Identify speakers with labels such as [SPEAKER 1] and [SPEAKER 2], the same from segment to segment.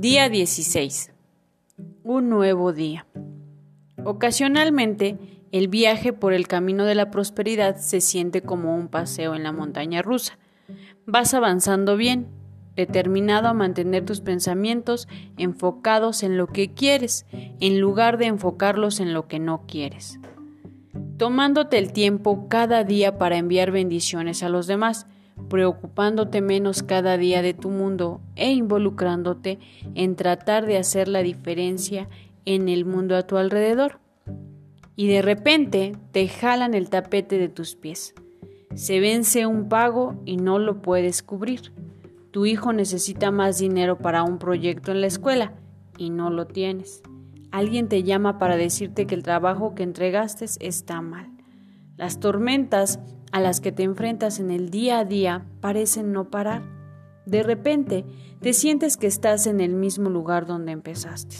[SPEAKER 1] Día 16. Un nuevo día. Ocasionalmente, el viaje por el camino de la prosperidad se siente como un paseo en la montaña rusa. Vas avanzando bien, determinado a mantener tus pensamientos enfocados en lo que quieres, en lugar de enfocarlos en lo que no quieres. Tomándote el tiempo cada día para enviar bendiciones a los demás, preocupándote menos cada día de tu mundo e involucrándote en tratar de hacer la diferencia en el mundo a tu alrededor. Y de repente te jalan el tapete de tus pies. Se vence un pago y no lo puedes cubrir. Tu hijo necesita más dinero para un proyecto en la escuela y no lo tienes. Alguien te llama para decirte que el trabajo que entregaste está mal. Las tormentas a las que te enfrentas en el día a día parecen no parar. De repente te sientes que estás en el mismo lugar donde empezaste.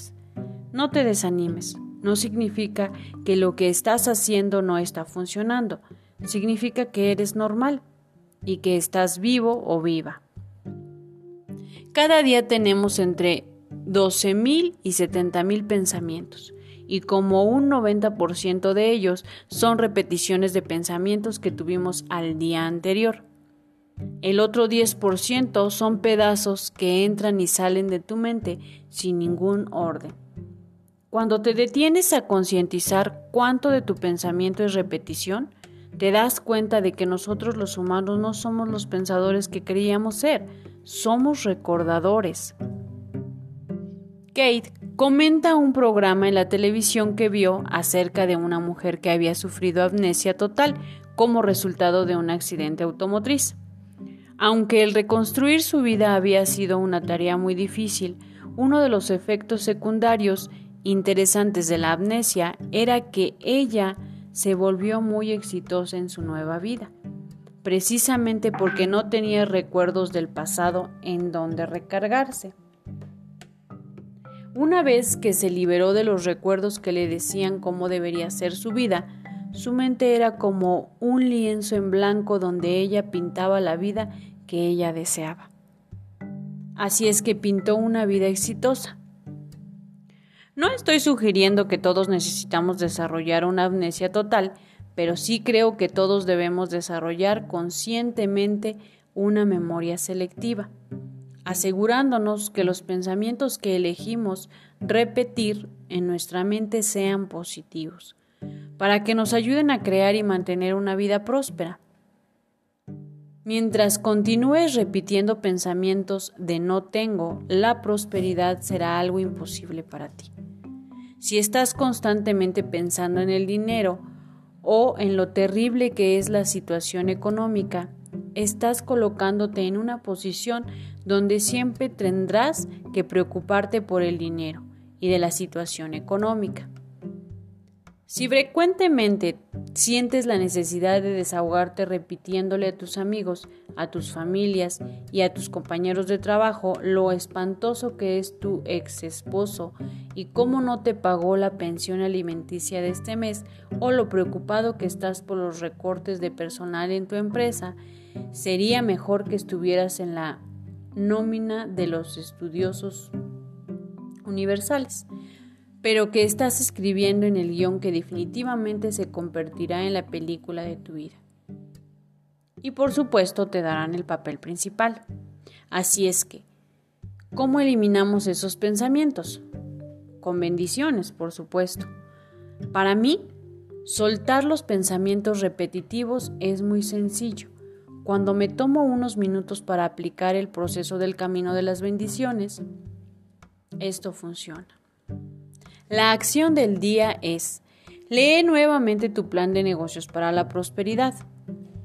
[SPEAKER 1] No te desanimes, no significa que lo que estás haciendo no está funcionando, significa que eres normal y que estás vivo o viva. Cada día tenemos entre 12.000 y 70.000 pensamientos y como un 90% de ellos son repeticiones de pensamientos que tuvimos al día anterior. El otro 10% son pedazos que entran y salen de tu mente sin ningún orden. Cuando te detienes a concientizar cuánto de tu pensamiento es repetición, te das cuenta de que nosotros los humanos no somos los pensadores que creíamos ser, somos recordadores. Kate comenta un programa en la televisión que vio acerca de una mujer que había sufrido amnesia total como resultado de un accidente automotriz. Aunque el reconstruir su vida había sido una tarea muy difícil, uno de los efectos secundarios interesantes de la amnesia era que ella se volvió muy exitosa en su nueva vida, precisamente porque no tenía recuerdos del pasado en donde recargarse. Una vez que se liberó de los recuerdos que le decían cómo debería ser su vida, su mente era como un lienzo en blanco donde ella pintaba la vida que ella deseaba. Así es que pintó una vida exitosa. No estoy sugiriendo que todos necesitamos desarrollar una amnesia total, pero sí creo que todos debemos desarrollar conscientemente una memoria selectiva asegurándonos que los pensamientos que elegimos repetir en nuestra mente sean positivos, para que nos ayuden a crear y mantener una vida próspera. Mientras continúes repitiendo pensamientos de no tengo, la prosperidad será algo imposible para ti. Si estás constantemente pensando en el dinero o en lo terrible que es la situación económica, estás colocándote en una posición donde siempre tendrás que preocuparte por el dinero y de la situación económica. Si frecuentemente sientes la necesidad de desahogarte repitiéndole a tus amigos, a tus familias y a tus compañeros de trabajo lo espantoso que es tu ex esposo y cómo no te pagó la pensión alimenticia de este mes o lo preocupado que estás por los recortes de personal en tu empresa, sería mejor que estuvieras en la nómina de los estudiosos universales, pero que estás escribiendo en el guion que definitivamente se convertirá en la película de tu vida. Y por supuesto te darán el papel principal. Así es que, ¿cómo eliminamos esos pensamientos? Con bendiciones, por supuesto. Para mí, soltar los pensamientos repetitivos es muy sencillo cuando me tomo unos minutos para aplicar el proceso del camino de las bendiciones, esto funciona. La acción del día es, lee nuevamente tu plan de negocios para la prosperidad.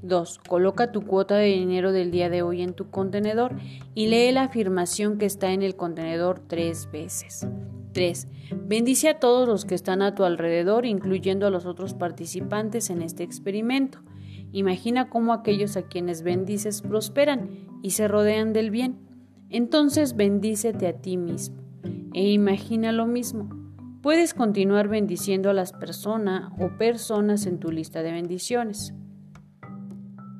[SPEAKER 1] 2. Coloca tu cuota de dinero del día de hoy en tu contenedor y lee la afirmación que está en el contenedor tres veces. 3. Bendice a todos los que están a tu alrededor, incluyendo a los otros participantes en este experimento. Imagina cómo aquellos a quienes bendices prosperan y se rodean del bien. Entonces bendícete a ti mismo e imagina lo mismo. Puedes continuar bendiciendo a las personas o personas en tu lista de bendiciones.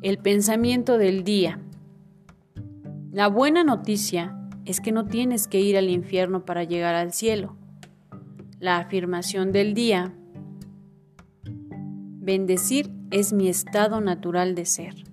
[SPEAKER 1] El pensamiento del día. La buena noticia es que no tienes que ir al infierno para llegar al cielo. La afirmación del día, bendecir es mi estado natural de ser.